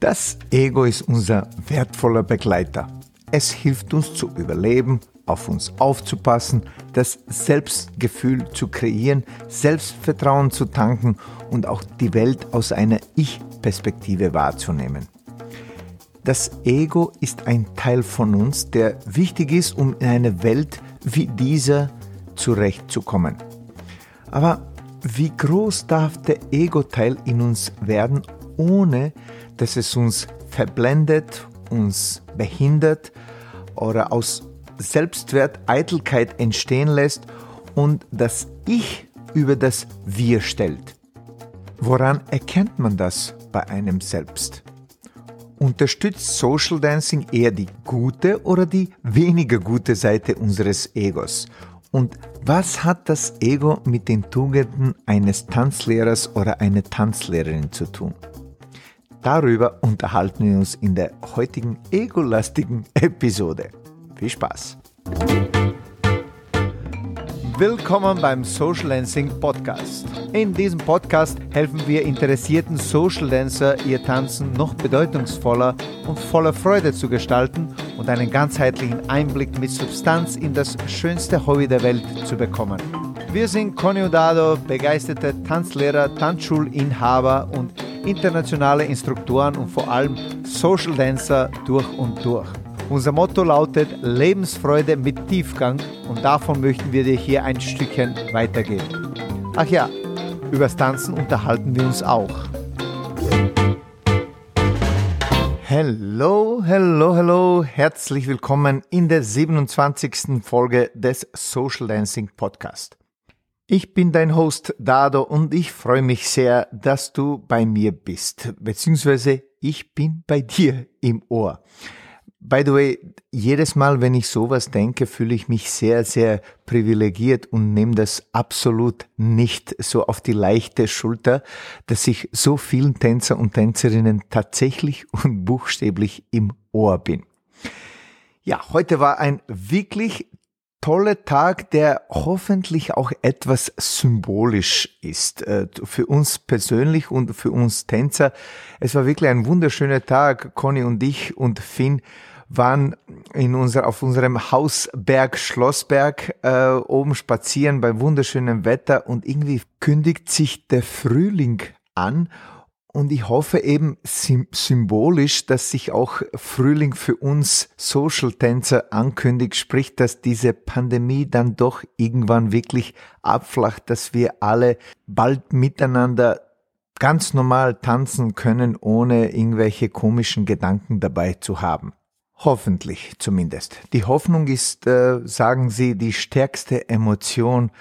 Das Ego ist unser wertvoller Begleiter. Es hilft uns zu überleben, auf uns aufzupassen, das Selbstgefühl zu kreieren, Selbstvertrauen zu tanken und auch die Welt aus einer Ich-Perspektive wahrzunehmen. Das Ego ist ein Teil von uns, der wichtig ist, um in eine Welt wie diese zurechtzukommen. Aber wie groß darf der Ego-Teil in uns werden, ohne dass es uns verblendet, uns behindert oder aus Selbstwert Eitelkeit entstehen lässt und das Ich über das Wir stellt. Woran erkennt man das bei einem selbst? Unterstützt Social Dancing eher die gute oder die weniger gute Seite unseres Egos? Und was hat das Ego mit den Tugenden eines Tanzlehrers oder einer Tanzlehrerin zu tun? Darüber unterhalten wir uns in der heutigen egolastigen Episode. Viel Spaß! Willkommen beim Social Dancing Podcast. In diesem Podcast helfen wir interessierten Social Dancer, ihr Tanzen noch bedeutungsvoller und voller Freude zu gestalten und einen ganzheitlichen Einblick mit Substanz in das schönste Hobby der Welt zu bekommen. Wir sind Conny Dado, begeisterte Tanzlehrer, Tanzschulinhaber und internationale Instruktoren und vor allem Social Dancer durch und durch. Unser Motto lautet Lebensfreude mit Tiefgang und davon möchten wir dir hier ein Stückchen weitergeben. Ach ja, übers Tanzen unterhalten wir uns auch. Hello, hello, hello, herzlich willkommen in der 27. Folge des Social Dancing Podcast. Ich bin dein Host Dado und ich freue mich sehr, dass du bei mir bist, beziehungsweise ich bin bei dir im Ohr. By the way, jedes Mal, wenn ich sowas denke, fühle ich mich sehr, sehr privilegiert und nehme das absolut nicht so auf die leichte Schulter, dass ich so vielen Tänzer und Tänzerinnen tatsächlich und buchstäblich im Ohr bin. Ja, heute war ein wirklich toller Tag, der hoffentlich auch etwas symbolisch ist äh, für uns persönlich und für uns Tänzer. Es war wirklich ein wunderschöner Tag. Conny und ich und Finn waren in unser, auf unserem Hausberg Schlossberg äh, oben spazieren bei wunderschönem Wetter und irgendwie kündigt sich der Frühling an und ich hoffe eben symbolisch, dass sich auch Frühling für uns Social-Tänzer ankündigt, sprich, dass diese Pandemie dann doch irgendwann wirklich abflacht, dass wir alle bald miteinander ganz normal tanzen können, ohne irgendwelche komischen Gedanken dabei zu haben. Hoffentlich zumindest. Die Hoffnung ist, äh, sagen Sie, die stärkste Emotion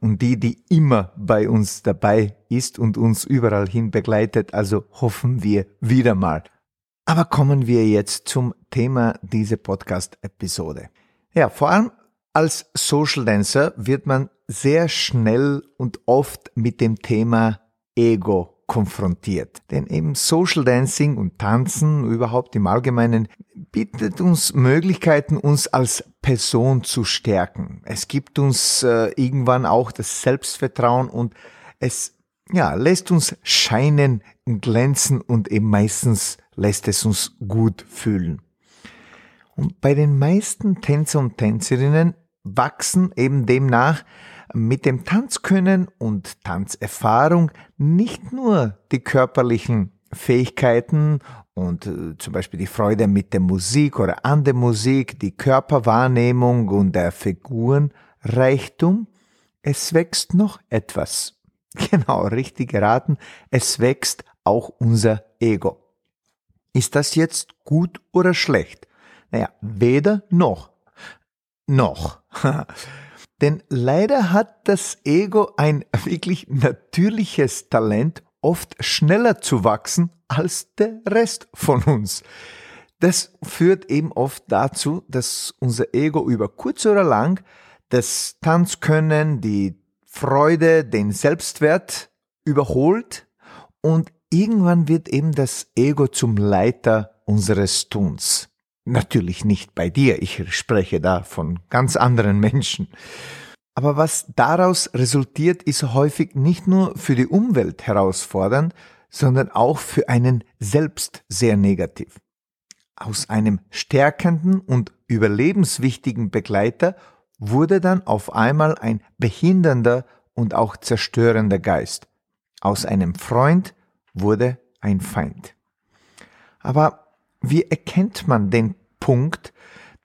und die, die immer bei uns dabei ist und uns überall hin begleitet. Also hoffen wir wieder mal. Aber kommen wir jetzt zum Thema dieser Podcast-Episode. Ja, vor allem als Social Dancer wird man sehr schnell und oft mit dem Thema Ego konfrontiert. Denn eben Social Dancing und Tanzen überhaupt im Allgemeinen bietet uns Möglichkeiten, uns als Person zu stärken. Es gibt uns äh, irgendwann auch das Selbstvertrauen und es ja, lässt uns scheinen, glänzen und eben meistens lässt es uns gut fühlen. Und bei den meisten Tänzer und Tänzerinnen wachsen eben demnach mit dem Tanzkönnen und Tanzerfahrung nicht nur die körperlichen Fähigkeiten und äh, zum Beispiel die Freude mit der Musik oder an der Musik, die Körperwahrnehmung und der Figurenreichtum, es wächst noch etwas. Genau, richtig geraten, es wächst auch unser Ego. Ist das jetzt gut oder schlecht? Naja, weder noch. Noch. Denn leider hat das Ego ein wirklich natürliches Talent, oft schneller zu wachsen als der Rest von uns. Das führt eben oft dazu, dass unser Ego über kurz oder lang das Tanzkönnen, die Freude, den Selbstwert überholt und irgendwann wird eben das Ego zum Leiter unseres Tuns. Natürlich nicht bei dir, ich spreche da von ganz anderen Menschen. Aber was daraus resultiert, ist häufig nicht nur für die Umwelt herausfordernd, sondern auch für einen selbst sehr negativ. Aus einem stärkenden und überlebenswichtigen Begleiter wurde dann auf einmal ein behindernder und auch zerstörender Geist. Aus einem Freund wurde ein Feind. Aber wie erkennt man den Punkt,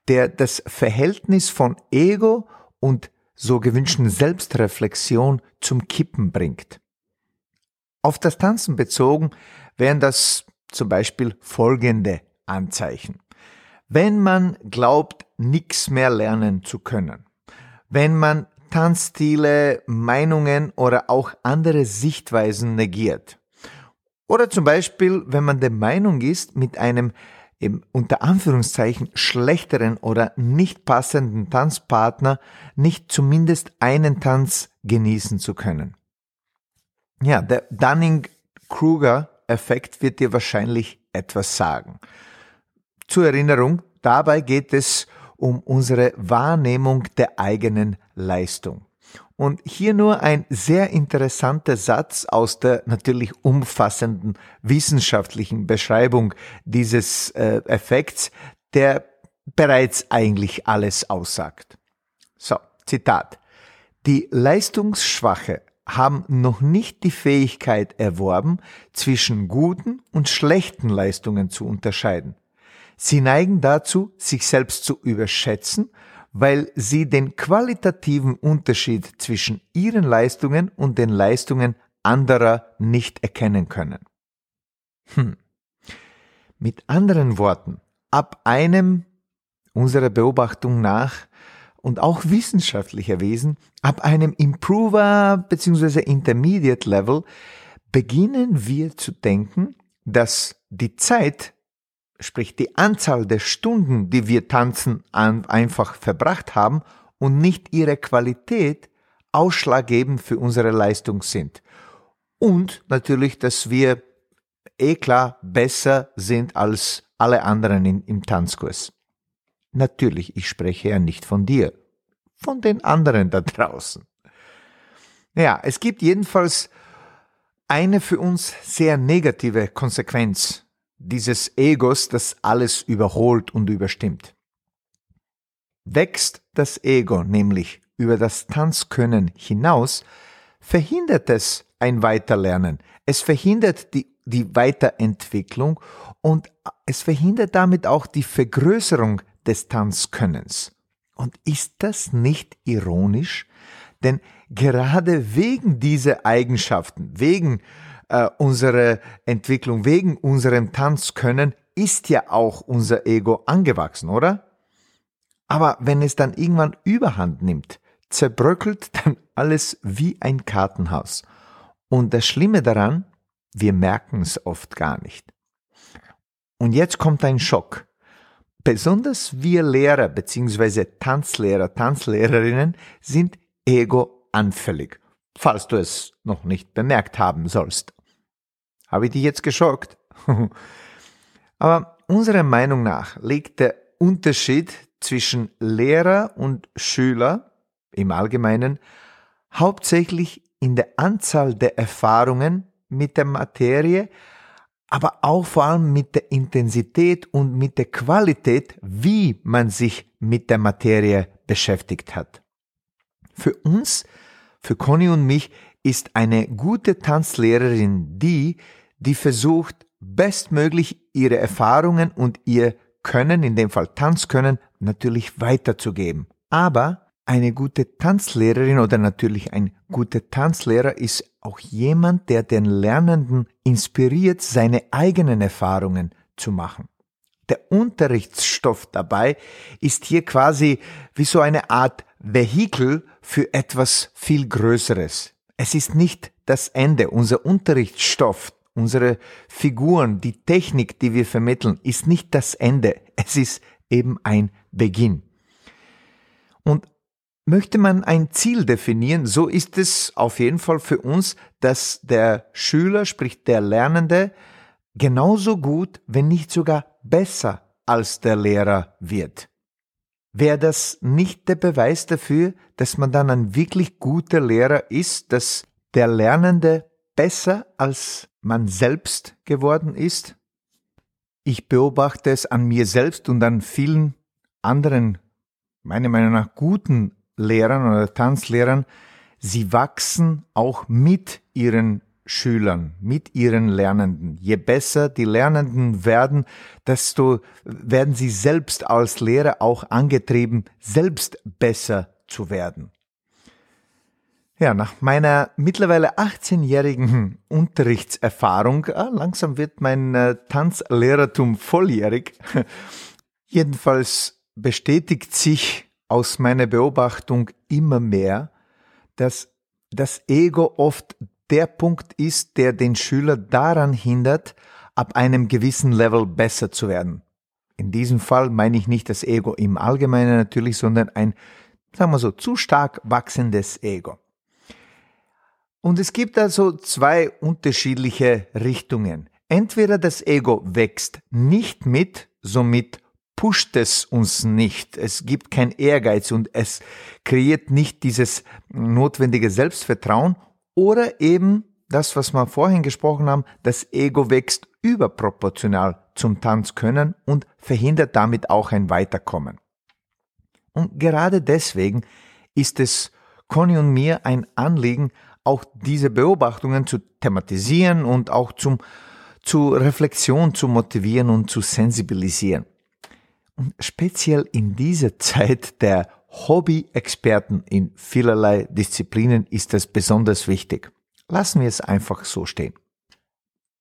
der das Verhältnis von Ego und so gewünschten Selbstreflexion zum Kippen bringt? Auf das Tanzen bezogen wären das zum Beispiel folgende Anzeichen. Wenn man glaubt, nichts mehr lernen zu können, wenn man Tanzstile, Meinungen oder auch andere Sichtweisen negiert, oder zum Beispiel, wenn man der Meinung ist, mit einem im unter Anführungszeichen schlechteren oder nicht passenden Tanzpartner nicht zumindest einen Tanz genießen zu können. Ja, der Dunning-Kruger-Effekt wird dir wahrscheinlich etwas sagen. Zur Erinnerung, dabei geht es um unsere Wahrnehmung der eigenen Leistung. Und hier nur ein sehr interessanter Satz aus der natürlich umfassenden wissenschaftlichen Beschreibung dieses äh, Effekts, der bereits eigentlich alles aussagt. So, Zitat. Die Leistungsschwache haben noch nicht die Fähigkeit erworben, zwischen guten und schlechten Leistungen zu unterscheiden. Sie neigen dazu, sich selbst zu überschätzen weil sie den qualitativen Unterschied zwischen ihren Leistungen und den Leistungen anderer nicht erkennen können. Hm. Mit anderen Worten, ab einem unserer Beobachtung nach und auch wissenschaftlich erwiesen, ab einem Improver bzw. Intermediate Level beginnen wir zu denken, dass die Zeit sprich die Anzahl der Stunden, die wir tanzen, einfach verbracht haben und nicht ihre Qualität ausschlaggebend für unsere Leistung sind. Und natürlich, dass wir eh klar besser sind als alle anderen in, im Tanzkurs. Natürlich, ich spreche ja nicht von dir, von den anderen da draußen. Ja, es gibt jedenfalls eine für uns sehr negative Konsequenz dieses Egos, das alles überholt und überstimmt. Wächst das Ego nämlich über das Tanzkönnen hinaus, verhindert es ein Weiterlernen. Es verhindert die, die Weiterentwicklung und es verhindert damit auch die Vergrößerung des Tanzkönnens. Und ist das nicht ironisch? Denn gerade wegen dieser Eigenschaften, wegen äh, unsere Entwicklung, wegen unserem Tanzkönnen, ist ja auch unser Ego angewachsen, oder? Aber wenn es dann irgendwann überhand nimmt, zerbröckelt dann alles wie ein Kartenhaus. Und das Schlimme daran, wir merken es oft gar nicht. Und jetzt kommt ein Schock. Besonders wir Lehrer bzw. Tanzlehrer, Tanzlehrerinnen sind ego-anfällig, falls du es noch nicht bemerkt haben sollst. Habe ich dich jetzt geschockt? Aber unserer Meinung nach liegt der Unterschied zwischen Lehrer und Schüler im Allgemeinen hauptsächlich in der Anzahl der Erfahrungen mit der Materie, aber auch vor allem mit der Intensität und mit der Qualität, wie man sich mit der Materie beschäftigt hat. Für uns, für Conny und mich, ist eine gute Tanzlehrerin die, die versucht, bestmöglich ihre Erfahrungen und ihr Können, in dem Fall Tanzkönnen, natürlich weiterzugeben. Aber eine gute Tanzlehrerin oder natürlich ein guter Tanzlehrer ist auch jemand, der den Lernenden inspiriert, seine eigenen Erfahrungen zu machen. Der Unterrichtsstoff dabei ist hier quasi wie so eine Art Vehikel für etwas viel Größeres. Es ist nicht das Ende. Unser Unterrichtsstoff, unsere Figuren, die Technik, die wir vermitteln, ist nicht das Ende. Es ist eben ein Beginn. Und möchte man ein Ziel definieren, so ist es auf jeden Fall für uns, dass der Schüler, sprich der Lernende, genauso gut, wenn nicht sogar besser als der Lehrer wird. Wäre das nicht der Beweis dafür, dass man dann ein wirklich guter Lehrer ist, dass der Lernende besser als man selbst geworden ist. Ich beobachte es an mir selbst und an vielen anderen, meiner Meinung nach guten Lehrern oder Tanzlehrern. Sie wachsen auch mit ihren Schülern, mit ihren Lernenden. Je besser die Lernenden werden, desto werden sie selbst als Lehrer auch angetrieben, selbst besser zu werden. Ja, nach meiner mittlerweile 18-jährigen Unterrichtserfahrung, ah, langsam wird mein äh, Tanzlehrertum volljährig, jedenfalls bestätigt sich aus meiner Beobachtung immer mehr, dass das Ego oft der Punkt ist, der den Schüler daran hindert, ab einem gewissen Level besser zu werden. In diesem Fall meine ich nicht das Ego im Allgemeinen natürlich, sondern ein, sagen wir so, zu stark wachsendes Ego. Und es gibt also zwei unterschiedliche Richtungen. Entweder das Ego wächst nicht mit, somit pusht es uns nicht. Es gibt kein Ehrgeiz und es kreiert nicht dieses notwendige Selbstvertrauen oder eben das, was wir vorhin gesprochen haben, das Ego wächst überproportional zum Tanzkönnen und verhindert damit auch ein Weiterkommen. Und gerade deswegen ist es Conny und mir ein Anliegen, auch diese Beobachtungen zu thematisieren und auch zum, zu Reflexion zu motivieren und zu sensibilisieren. Und speziell in dieser Zeit der Hobby-Experten in vielerlei Disziplinen ist das besonders wichtig. Lassen wir es einfach so stehen.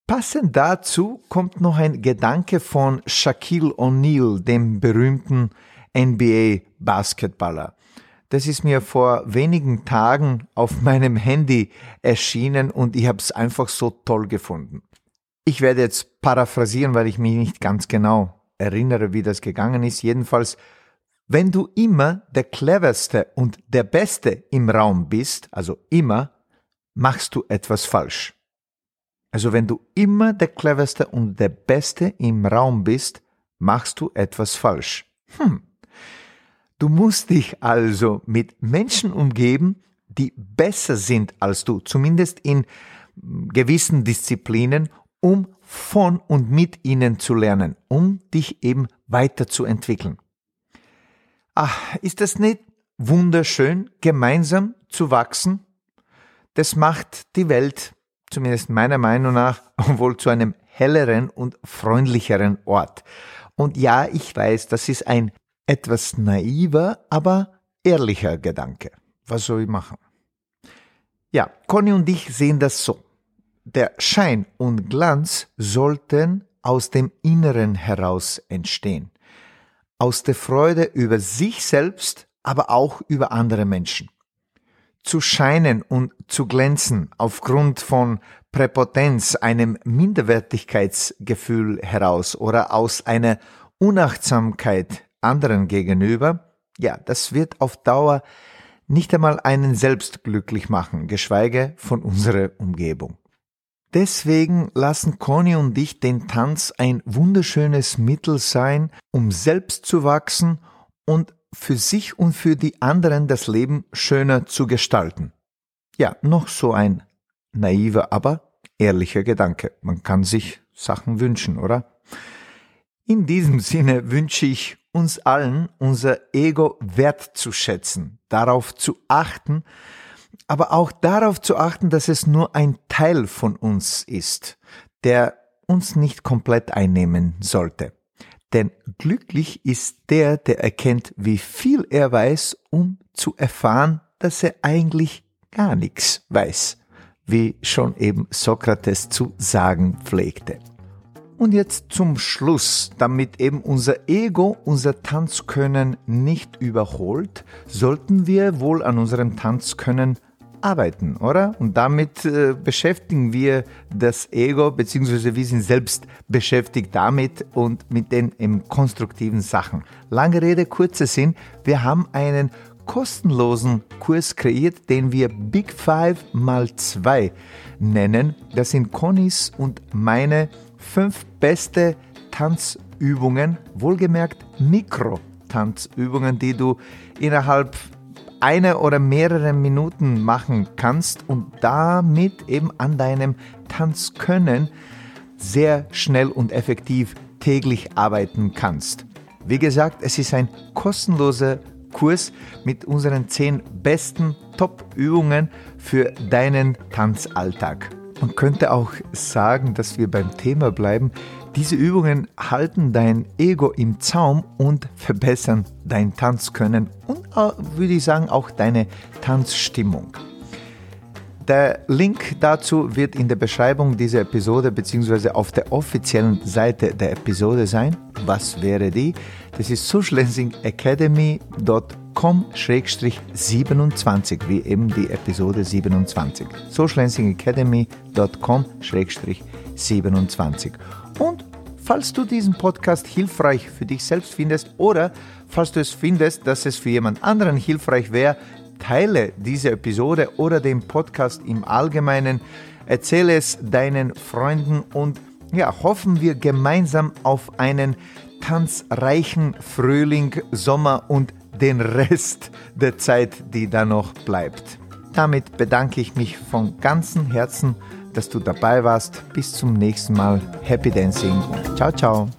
Passend dazu kommt noch ein Gedanke von Shaquille O'Neal, dem berühmten NBA-Basketballer. Das ist mir vor wenigen Tagen auf meinem Handy erschienen und ich habe es einfach so toll gefunden. Ich werde jetzt paraphrasieren, weil ich mich nicht ganz genau erinnere, wie das gegangen ist. Jedenfalls wenn du immer der cleverste und der Beste im Raum bist, also immer, machst du etwas falsch. Also wenn du immer der cleverste und der Beste im Raum bist, machst du etwas falsch. Hm. Du musst dich also mit Menschen umgeben, die besser sind als du, zumindest in gewissen Disziplinen, um von und mit ihnen zu lernen, um dich eben weiterzuentwickeln. Ach, ist das nicht wunderschön, gemeinsam zu wachsen? Das macht die Welt, zumindest meiner Meinung nach, wohl zu einem helleren und freundlicheren Ort. Und ja, ich weiß, das ist ein etwas naiver, aber ehrlicher Gedanke. Was soll ich machen? Ja, Conny und ich sehen das so. Der Schein und Glanz sollten aus dem Inneren heraus entstehen aus der Freude über sich selbst, aber auch über andere Menschen. Zu scheinen und zu glänzen aufgrund von Präpotenz, einem Minderwertigkeitsgefühl heraus oder aus einer Unachtsamkeit anderen gegenüber, ja, das wird auf Dauer nicht einmal einen selbst glücklich machen, geschweige von unserer Umgebung. Deswegen lassen Conny und ich den Tanz ein wunderschönes Mittel sein, um selbst zu wachsen und für sich und für die anderen das Leben schöner zu gestalten. Ja, noch so ein naiver, aber ehrlicher Gedanke. Man kann sich Sachen wünschen, oder? In diesem Sinne wünsche ich uns allen, unser Ego wertzuschätzen, darauf zu achten, aber auch darauf zu achten, dass es nur ein Teil von uns ist, der uns nicht komplett einnehmen sollte. Denn glücklich ist der, der erkennt, wie viel er weiß, um zu erfahren, dass er eigentlich gar nichts weiß, wie schon eben Sokrates zu sagen pflegte. Und jetzt zum Schluss, damit eben unser Ego unser Tanzkönnen nicht überholt, sollten wir wohl an unserem Tanzkönnen arbeiten, oder? Und damit äh, beschäftigen wir das Ego, beziehungsweise wir sind selbst beschäftigt damit und mit den im konstruktiven Sachen. Lange Rede, kurzer Sinn, wir haben einen kostenlosen Kurs kreiert, den wir Big Five mal zwei nennen. Das sind Connys und meine fünf beste Tanzübungen, wohlgemerkt Mikro-Tanzübungen, die du innerhalb eine oder mehrere Minuten machen kannst und damit eben an deinem Tanzkönnen sehr schnell und effektiv täglich arbeiten kannst. Wie gesagt, es ist ein kostenloser Kurs mit unseren zehn besten Top-Übungen für deinen Tanzalltag. Man könnte auch sagen, dass wir beim Thema bleiben. Diese Übungen halten dein Ego im Zaum und verbessern dein Tanzkönnen und äh, würde ich sagen auch deine Tanzstimmung. Der Link dazu wird in der Beschreibung dieser Episode bzw. auf der offiziellen Seite der Episode sein. Was wäre die? Das ist socialdancingacademy.com-27, wie eben die Episode 27. socialdancingacademy.com-27. Und falls du diesen Podcast hilfreich für dich selbst findest oder falls du es findest, dass es für jemand anderen hilfreich wäre, Teile diese Episode oder den Podcast im Allgemeinen. Erzähle es deinen Freunden und ja, hoffen wir gemeinsam auf einen tanzreichen Frühling, Sommer und den Rest der Zeit, die da noch bleibt. Damit bedanke ich mich von ganzem Herzen, dass du dabei warst. Bis zum nächsten Mal. Happy Dancing. Ciao, ciao.